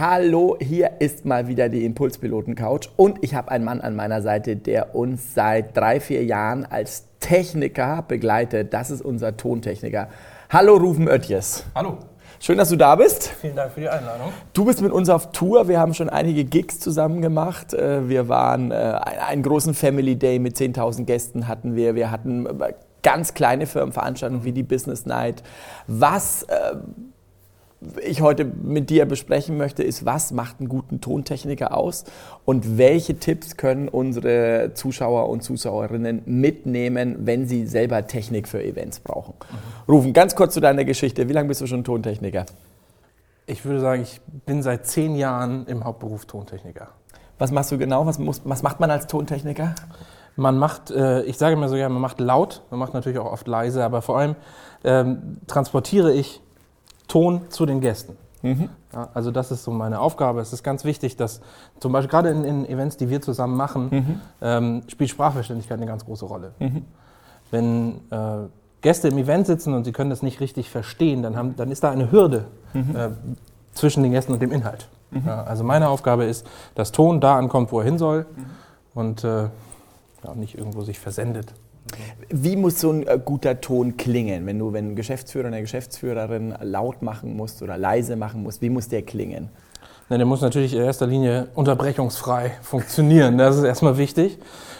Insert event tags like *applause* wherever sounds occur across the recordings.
Hallo, hier ist mal wieder die Impulspiloten Couch und ich habe einen Mann an meiner Seite, der uns seit drei, vier Jahren als Techniker begleitet. Das ist unser Tontechniker. Hallo, Rufen Oetjes. Hallo. Schön, dass du da bist. Vielen Dank für die Einladung. Du bist mit uns auf Tour. Wir haben schon einige Gigs zusammen gemacht. Äh, wir waren äh, einen großen Family Day mit 10.000 Gästen hatten wir. Wir hatten äh, ganz kleine Firmenveranstaltungen wie die Business Night. Was ich heute mit dir besprechen möchte, ist, was macht einen guten Tontechniker aus und welche Tipps können unsere Zuschauer und Zuschauerinnen mitnehmen, wenn sie selber Technik für Events brauchen. Mhm. Rufen, ganz kurz zu deiner Geschichte. Wie lange bist du schon Tontechniker? Ich würde sagen, ich bin seit zehn Jahren im Hauptberuf Tontechniker. Was machst du genau? Was, muss, was macht man als Tontechniker? Man macht, äh, ich sage immer so gerne, man macht laut, man macht natürlich auch oft leise, aber vor allem ähm, transportiere ich Ton zu den Gästen. Mhm. Ja, also das ist so meine Aufgabe. Es ist ganz wichtig, dass zum Beispiel gerade in, in Events, die wir zusammen machen, mhm. ähm, spielt Sprachverständlichkeit eine ganz große Rolle. Mhm. Wenn äh, Gäste im Event sitzen und sie können das nicht richtig verstehen, dann, haben, dann ist da eine Hürde mhm. äh, zwischen den Gästen und dem Inhalt. Mhm. Ja, also meine Aufgabe ist, dass Ton da ankommt, wo er hin soll mhm. und äh, ja, nicht irgendwo sich versendet. Wie muss so ein äh, guter Ton klingen, wenn du, wenn ein Geschäftsführer, eine Geschäftsführerin laut machen musst oder leise machen musst? Wie muss der klingen? Na, der muss natürlich in erster Linie unterbrechungsfrei *laughs* funktionieren. Das ist erstmal wichtig.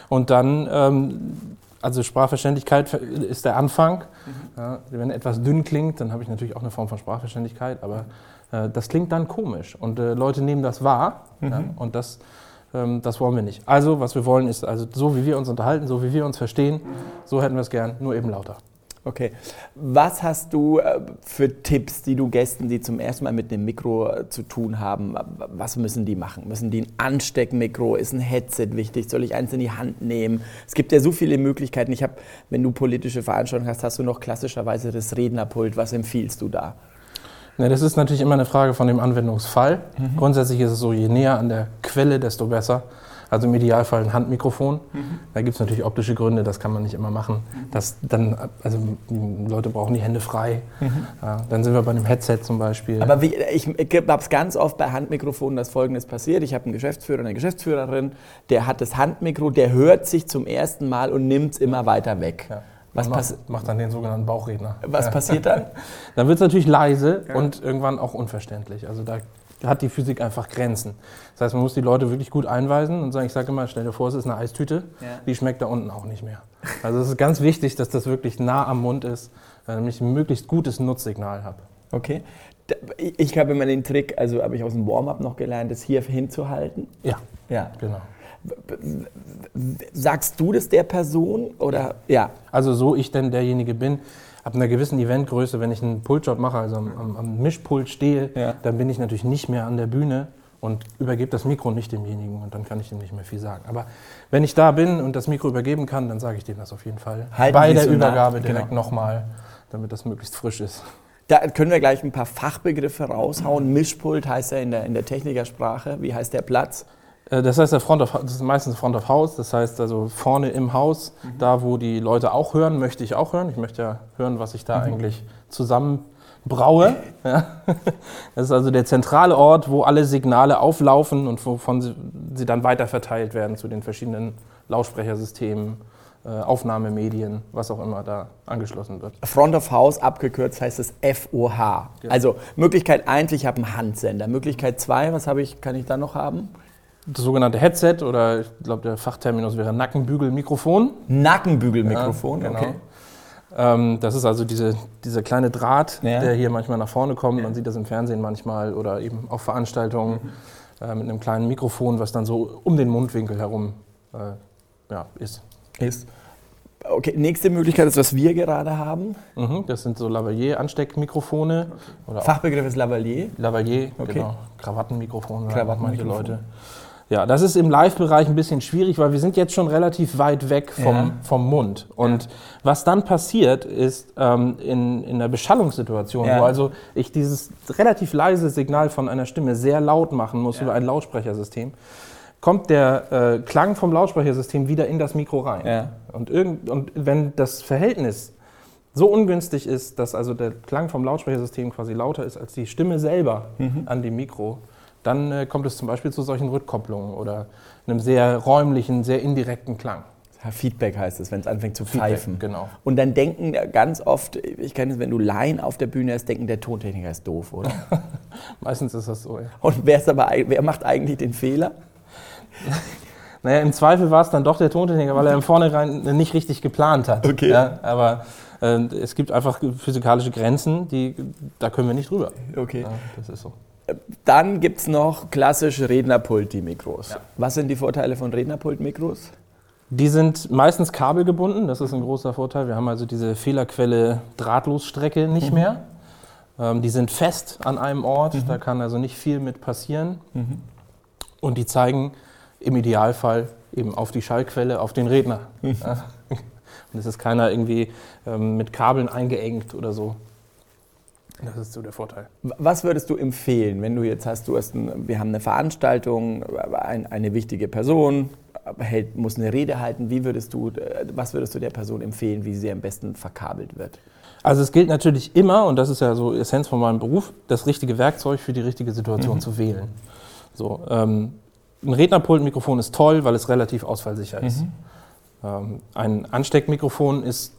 Und dann, ähm, also Sprachverständlichkeit ist der Anfang. Mhm. Ja, wenn etwas dünn klingt, dann habe ich natürlich auch eine Form von Sprachverständlichkeit, aber äh, das klingt dann komisch. Und äh, Leute nehmen das wahr. Mhm. Ja, und das das wollen wir nicht. Also, was wir wollen, ist also so, wie wir uns unterhalten, so wie wir uns verstehen, so hätten wir es gern, nur eben lauter. Okay. Was hast du äh, für Tipps, die du Gästen, die zum ersten Mal mit dem Mikro äh, zu tun haben, was müssen die machen? Müssen die ein Ansteckmikro? Ist ein Headset wichtig? Soll ich eins in die Hand nehmen? Es gibt ja so viele Möglichkeiten. Ich habe, wenn du politische Veranstaltungen hast, hast du noch klassischerweise das Rednerpult. Was empfiehlst du da? Ne, das ist natürlich immer eine Frage von dem Anwendungsfall. Mhm. Grundsätzlich ist es so, je näher an der Quelle, desto besser. Also im Idealfall ein Handmikrofon. Mhm. Da gibt es natürlich optische Gründe, das kann man nicht immer machen. Mhm. Das dann, also Leute brauchen die Hände frei. Mhm. Ja, dann sind wir bei einem Headset zum Beispiel. Aber wie, ich, ich habe es ganz oft bei Handmikrofonen, dass Folgendes passiert. Ich habe einen Geschäftsführer, eine Geschäftsführerin, der hat das Handmikro, der hört sich zum ersten Mal und nimmt es immer weiter weg. Ja. Was macht, macht, dann den sogenannten Bauchredner. Was ja. passiert dann? *laughs* dann wird es natürlich leise ja. und irgendwann auch unverständlich. Also da hat die Physik einfach Grenzen. Das heißt, man muss die Leute wirklich gut einweisen und sagen, ich sage immer, stell dir vor, es ist eine Eistüte, ja. die schmeckt da unten auch nicht mehr. Also es ist ganz wichtig, dass das wirklich nah am Mund ist, damit ich ein möglichst gutes Nutzsignal habe. Okay. Ich habe immer den Trick, also habe ich aus dem Warm-up noch gelernt, das hier hinzuhalten. Ja. Ja. Genau. Sagst du das der Person oder ja? Also so ich denn derjenige bin, ab einer gewissen Eventgröße, wenn ich einen Pultjob mache, also am, am, am Mischpult stehe, ja. dann bin ich natürlich nicht mehr an der Bühne und übergebe das Mikro nicht demjenigen und dann kann ich ihm nicht mehr viel sagen. Aber wenn ich da bin und das Mikro übergeben kann, dann sage ich dem das auf jeden Fall. Halten Bei der Übergabe direkt genau. nochmal, damit das möglichst frisch ist. Da können wir gleich ein paar Fachbegriffe raushauen. Mischpult heißt ja in der, in der Technikersprache. Wie heißt der Platz? Äh, das heißt, der Front of, das ist meistens Front of House, das heißt also vorne im Haus, mhm. da wo die Leute auch hören, möchte ich auch hören. Ich möchte ja hören, was ich da mhm. eigentlich zusammen braue. *laughs* Ja. Das ist also der zentrale Ort, wo alle Signale auflaufen und wovon sie, sie dann weiterverteilt werden zu den verschiedenen Lautsprechersystemen, äh, Aufnahmemedien, was auch immer da angeschlossen wird. Front of House, abgekürzt heißt es FOH. Ja. Also Möglichkeit 1, ich habe einen Handsender. Möglichkeit 2, was habe ich, kann ich da noch haben? Das sogenannte Headset oder ich glaube der Fachterminus wäre Nackenbügelmikrofon. Nackenbügelmikrofon, ja, genau. okay. Ähm, das ist also diese, dieser kleine Draht, ja. der hier manchmal nach vorne kommt. Man sieht das im Fernsehen manchmal oder eben auf Veranstaltungen mhm. äh, mit einem kleinen Mikrofon, was dann so um den Mundwinkel herum äh, ja, ist. Ist. Okay, nächste Möglichkeit ist, was wir gerade haben. Mhm, das sind so Lavalier-Ansteckmikrofone. Okay. Fachbegriff ist Lavalier? Lavalier, okay. genau. Krawattenmikrofone, Krawatten manche Leute. Ja, das ist im Live-Bereich ein bisschen schwierig, weil wir sind jetzt schon relativ weit weg vom, ja. vom Mund. Und ja. was dann passiert, ist ähm, in, in einer Beschallungssituation, ja. wo also ich dieses relativ leise Signal von einer Stimme sehr laut machen muss über ein Lautsprechersystem, kommt der äh, Klang vom Lautsprechersystem wieder in das Mikro rein. Und, irgend, und wenn das Verhältnis so ungünstig ist, dass also der Klang vom Lautsprechersystem quasi lauter ist als die Stimme selber mhm. an dem Mikro, dann äh, kommt es zum Beispiel zu solchen Rückkopplungen oder einem sehr räumlichen, sehr indirekten Klang. Feedback heißt es, wenn es anfängt zu Feedback, pfeifen. genau. Und dann denken ganz oft, ich kenne es, wenn du Laien auf der Bühne hast, denken, der Tontechniker ist doof, oder? *laughs* Meistens ist das so, ja. Und wer, ist aber, wer macht eigentlich den Fehler? *laughs* Naja, im Zweifel war es dann doch der Tontechniker, weil er im Vornherein nicht richtig geplant hat. Okay. Ja, aber äh, es gibt einfach physikalische Grenzen, die, da können wir nicht drüber. Okay. Ja, das ist so. Dann gibt es noch klassische Rednerpult-Mikros. Ja. Was sind die Vorteile von Rednerpult-Mikros? Die sind meistens kabelgebunden, das ist ein großer Vorteil. Wir haben also diese Fehlerquelle Drahtlosstrecke nicht mehr. Ähm, die sind fest an einem Ort, da kann also nicht viel mit passieren. Und die zeigen im Idealfall eben auf die Schallquelle, auf den Redner. Ja. *laughs* Und es ist keiner irgendwie ähm, mit Kabeln eingeengt oder so. Das ist so der Vorteil. Was würdest du empfehlen, wenn du jetzt hast, du hast ein, wir haben eine Veranstaltung, ein, eine wichtige Person hält, muss eine Rede halten. Wie würdest du, äh, was würdest du der Person empfehlen, wie sie am besten verkabelt wird? Also es gilt natürlich immer, und das ist ja so Essenz von meinem Beruf, das richtige Werkzeug für die richtige Situation zu wählen. So, ähm, ein Rednerpultmikrofon ist toll, weil es relativ ausfallsicher ist. Ähm, ein Ansteckmikrofon ist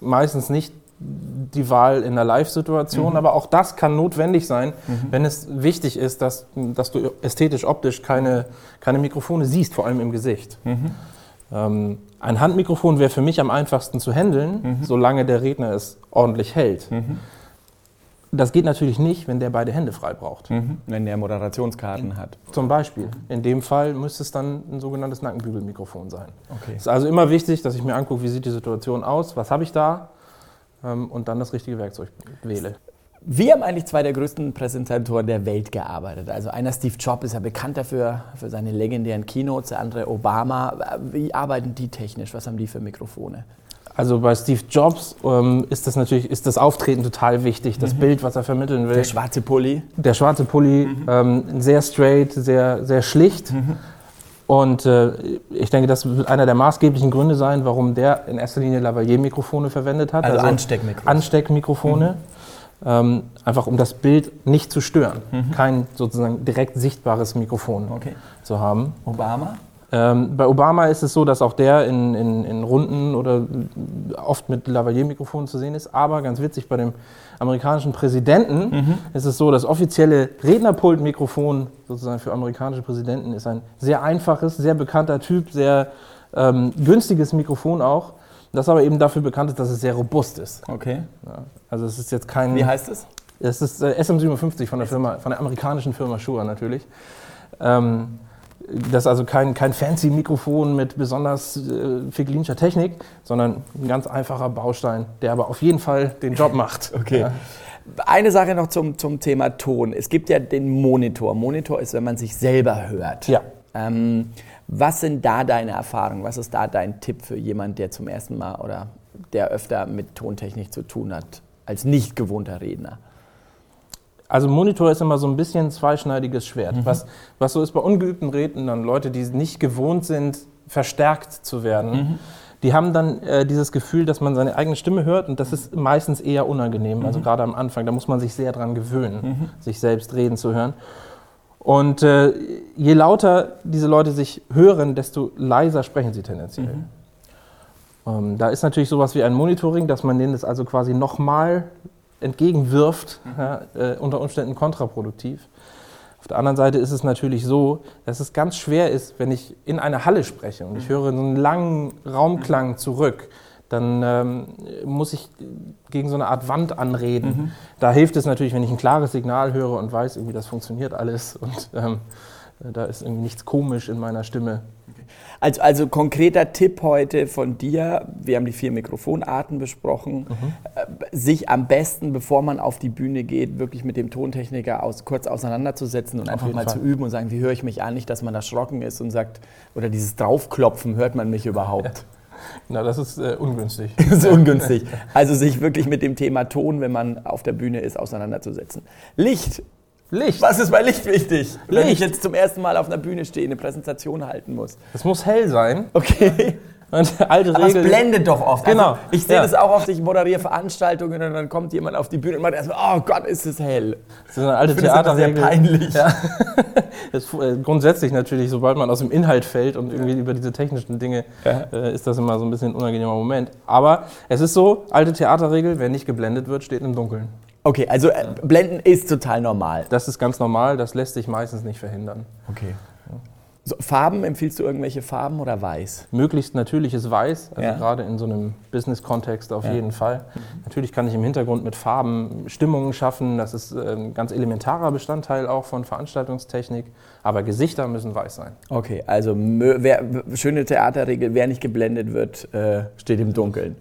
meistens nicht die Wahl in einer Live-Situation, aber auch das kann notwendig sein, wenn es wichtig ist, dass, dass du ästhetisch, optisch keine, keine Mikrofone siehst, vor allem im Gesicht. Ähm, ein Handmikrofon wäre für mich am einfachsten zu handeln, solange der Redner es ordentlich hält. Das geht natürlich nicht, wenn der beide Hände frei braucht. Wenn der Moderationskarten hat. Zum Beispiel. In dem Fall müsste es dann ein sogenanntes Nackenbügelmikrofon sein. Okay. Es ist also immer wichtig, dass ich mir angucke, wie sieht die Situation aus, was habe ich da und dann das richtige Werkzeug wähle. Wir haben eigentlich zwei der größten Präsentatoren der Welt gearbeitet. Also einer Steve Jobs ist ja bekannt dafür, für seine legendären Keynotes, der andere Obama. Wie arbeiten die technisch? Was haben die für Mikrofone? Also bei Steve Jobs ähm, ist das natürlich ist das Auftreten total wichtig, das Bild, was er vermitteln will. Der schwarze Pulli. Der schwarze Pulli, ähm, sehr straight, sehr, sehr schlicht. Und äh, ich denke, das wird einer der maßgeblichen Gründe sein, warum der in erster Linie Lavalier-Mikrofone verwendet hat. Also Ansteckmikros. Ansteckmikrofone. Ähm, einfach um das Bild nicht zu stören. Kein sozusagen direkt sichtbares Mikrofon Okay. zu haben. Obama? Ähm, bei Obama ist es so, dass auch der in, in, in Runden oder oft mit Lavalier-Mikrofonen zu sehen ist. Aber ganz witzig, bei dem amerikanischen Präsidenten ist es so, das offizielle Rednerpult-Mikrofon sozusagen für amerikanische Präsidenten ist ein sehr einfaches, sehr bekannter Typ, sehr ähm, günstiges Mikrofon auch. Das aber eben dafür bekannt ist, dass es sehr robust ist. Okay. Ja, also es ist jetzt kein... Wie heißt es? Es ist äh, SM57 von der Firma, von der amerikanischen Firma Shure natürlich. Ähm, das ist also kein, kein fancy Mikrofon mit besonders äh, fiklinischer Technik, sondern ein ganz einfacher Baustein, der aber auf jeden Fall den Job macht. *laughs* Okay. Ja. Eine Sache noch zum, zum Thema Ton. Es gibt ja den Monitor. Monitor ist, wenn man sich selber hört. Ja. Ähm, was sind da deine Erfahrungen? Was ist da dein Tipp für jemanden, der zum ersten Mal oder der öfter mit Tontechnik zu tun hat, als nicht gewohnter Redner? Also Monitor ist immer so ein bisschen ein zweischneidiges Schwert. Was, was so ist bei ungeübten Rednern, Leute, die nicht gewohnt sind, verstärkt zu werden, die haben dann äh, dieses Gefühl, dass man seine eigene Stimme hört und das ist meistens eher unangenehm. Also gerade am Anfang, da muss man sich sehr dran gewöhnen, sich selbst reden zu hören. Und äh, je lauter diese Leute sich hören, desto leiser sprechen sie tendenziell. Ähm, da ist natürlich sowas wie ein Monitoring, dass man denen das also quasi nochmal entgegenwirft, ja, äh, unter Umständen kontraproduktiv. Auf der anderen Seite ist es natürlich so, dass es ganz schwer ist, wenn ich in einer Halle spreche und ich höre so einen langen Raumklang zurück, dann ähm, muss ich gegen so eine Art Wand anreden. Da hilft es natürlich, wenn ich ein klares Signal höre und weiß, irgendwie das funktioniert alles und ähm, da ist irgendwie nichts komisch in meiner Stimme. Also, also konkreter Tipp heute von dir, wir haben die vier Mikrofonarten besprochen, äh, sich am besten, bevor man auf die Bühne geht, wirklich mit dem Tontechniker aus, kurz auseinanderzusetzen und einfach jeden mal Fall. zu üben und sagen, wie höre ich mich an, nicht, dass man erschrocken ist und sagt, oder dieses Draufklopfen, hört man mich überhaupt? *laughs* Na, das ist äh, ungünstig. Das *laughs* ist ungünstig. Also sich wirklich mit dem Thema Ton, wenn man auf der Bühne ist, auseinanderzusetzen. Licht. Licht. Was ist bei Licht wichtig? Wenn ich Licht. jetzt zum ersten Mal auf einer Bühne stehe, eine Präsentation halten muss. Es muss hell sein. Okay. *laughs* Und alte Aber Regel. es blendet doch oft. Genau, Also ich sehe ja. das auch oft, ich moderiere Veranstaltungen und dann kommt jemand auf die Bühne und macht erstmal, oh Gott, ist es hell. Das ist eine alte immer sehr Theaterregel. peinlich. Ja. *laughs* Das, äh, grundsätzlich natürlich, sobald man aus dem Inhalt fällt und irgendwie über diese technischen Dinge, Ja. äh, ist das immer so ein bisschen ein unangenehmer Moment. Aber es ist so, alte Theaterregel, wer nicht geblendet wird, steht im Dunkeln. Okay, also äh, Blenden ist total normal. Das ist ganz normal, das lässt sich meistens nicht verhindern. Okay. So, Farben, empfiehlst du irgendwelche Farben oder weiß? Möglichst natürliches Weiß, also Ja. gerade in so einem Business-Kontext auf Ja. jeden Fall. Natürlich kann ich im Hintergrund mit Farben Stimmungen schaffen, das ist äh, ein ganz elementarer Bestandteil auch von Veranstaltungstechnik, aber Gesichter müssen weiß sein. Okay, also wer, schöne Theaterregel, wer nicht geblendet wird, äh, steht im Dunkeln.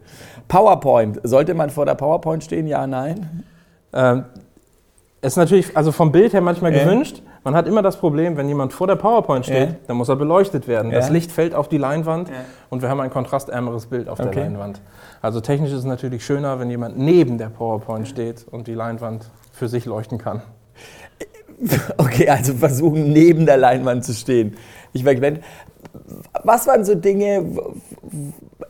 PowerPoint, sollte man vor der PowerPoint stehen? Ja, nein? Ähm, es ist natürlich, also vom Bild her manchmal Ja. gewünscht. Man hat immer das Problem, wenn jemand vor der PowerPoint steht, Ja. dann muss er beleuchtet werden. Das Ja. Licht fällt auf die Leinwand und wir haben ein kontrastärmeres Bild auf Okay. der Leinwand. Also technisch ist es natürlich schöner, wenn jemand neben der PowerPoint steht und die Leinwand für sich leuchten kann. *laughs* Okay, also versuchen neben der Leinwand zu stehen. Ich war. Was waren so Dinge,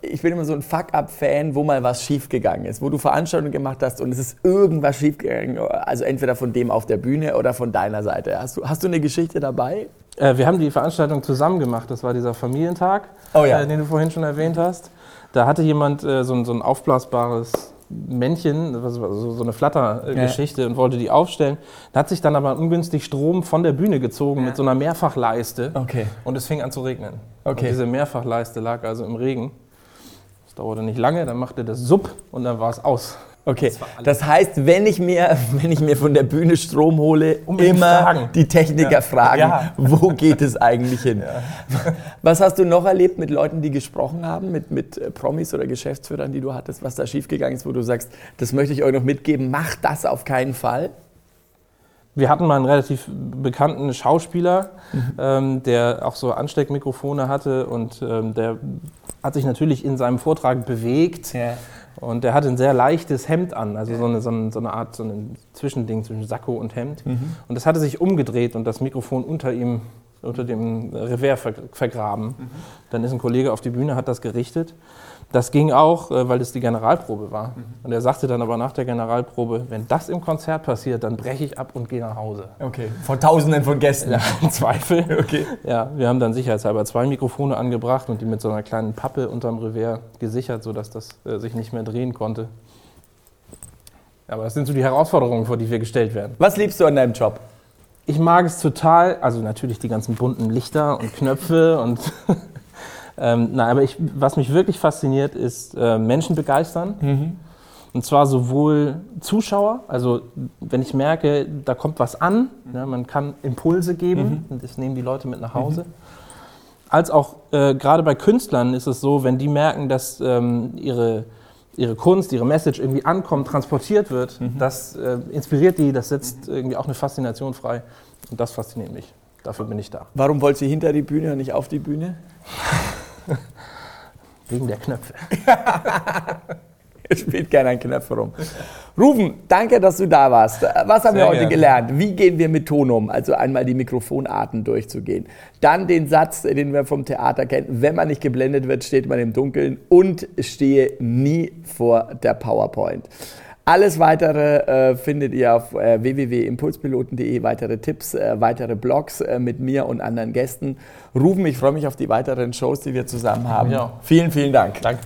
ich bin immer so ein Fuck-Up-Fan, wo mal was schiefgegangen ist, wo du Veranstaltungen gemacht hast und es ist irgendwas schiefgegangen, also entweder von dem auf der Bühne oder von deiner Seite. Hast du, hast du eine Geschichte dabei? Äh, wir haben die Veranstaltung zusammen gemacht. Das war dieser Familientag, Oh ja. äh, den du vorhin schon erwähnt hast. Da hatte jemand äh, so, ein, so ein aufblasbares Männchen, das war so, so eine Flattergeschichte und wollte die aufstellen. Da hat sich dann aber ungünstig Strom von der Bühne gezogen mit so einer Mehrfachleiste Okay. und es fing an zu regnen. Okay. Und diese Mehrfachleiste lag also im Regen. Das dauerte nicht lange, dann machte das Supp und dann war es aus. Okay, das heißt, wenn ich mir, *laughs* wenn ich mir von der Bühne Strom hole, Unbedingt immer fragen. die Techniker fragen, Ja. wo geht es eigentlich hin? *laughs* Was hast du noch erlebt mit Leuten, die gesprochen haben, mit, mit äh, Promis oder Geschäftsführern, die du hattest, was da schiefgegangen ist, wo du sagst, das möchte ich euch noch mitgeben, macht das auf keinen Fall? Wir hatten mal einen relativ bekannten Schauspieler, ähm, der auch so Ansteckmikrofone hatte und ähm, der hat sich natürlich in seinem Vortrag bewegt und der hatte ein sehr leichtes Hemd an, also so, eine, so, eine, so eine Art so ein Zwischending zwischen Sakko und Hemd. Und das hatte sich umgedreht und das Mikrofon unter ihm, unter dem Revers ver- vergraben. Dann ist ein Kollege auf die Bühne, hat das gerichtet. Das ging auch, äh, weil das die Generalprobe war. Und er sagte dann aber nach der Generalprobe, wenn das im Konzert passiert, dann breche ich ab und gehe nach Hause. Okay, von Tausenden von Gästen. Ja, im Zweifel. Okay. Ja, wir haben dann sicherheitshalber zwei Mikrofone angebracht und die mit so einer kleinen Pappe unterm Revers gesichert, sodass das äh, sich nicht mehr drehen konnte. Aber das sind so die Herausforderungen, vor die wir gestellt werden. Was liebst du an deinem Job? Ich mag es total, also natürlich die ganzen bunten Lichter und Knöpfe und *laughs* ähm, na, aber ich, was mich wirklich fasziniert, ist äh, Menschen begeistern. Und zwar sowohl Zuschauer, also wenn ich merke, da kommt was an, ne, man kann Impulse geben und das nehmen die Leute mit nach Hause. Als auch äh, gerade bei Künstlern ist es so, wenn die merken, dass ähm, ihre, ihre Kunst, ihre Message irgendwie ankommt, transportiert wird, das äh, inspiriert die, das setzt irgendwie auch eine Faszination frei. Und das fasziniert mich. Dafür bin ich da. Warum wolltest du hinter die Bühne und nicht auf die Bühne? *laughs* Wegen der Knöpfe. *laughs* *laughs* Er spielt gerne ein Knöpfe rum. Rufen, danke, dass du da warst. Was haben Sehr wir heute gerne. gelernt? Wie gehen wir mit Ton um? Also einmal die Mikrofonarten durchzugehen. Dann den Satz, den wir vom Theater kennen. Wenn man nicht geblendet wird, steht man im Dunkeln und stehe nie vor der PowerPoint. Alles weitere äh, findet ihr auf äh, www.impulspiloten.de. Weitere Tipps, äh, weitere Blogs äh, mit mir und anderen Gästen. Rufen, ich freue mich auf die weiteren Shows, die wir zusammen haben. auch. Vielen, vielen Dank. Danke.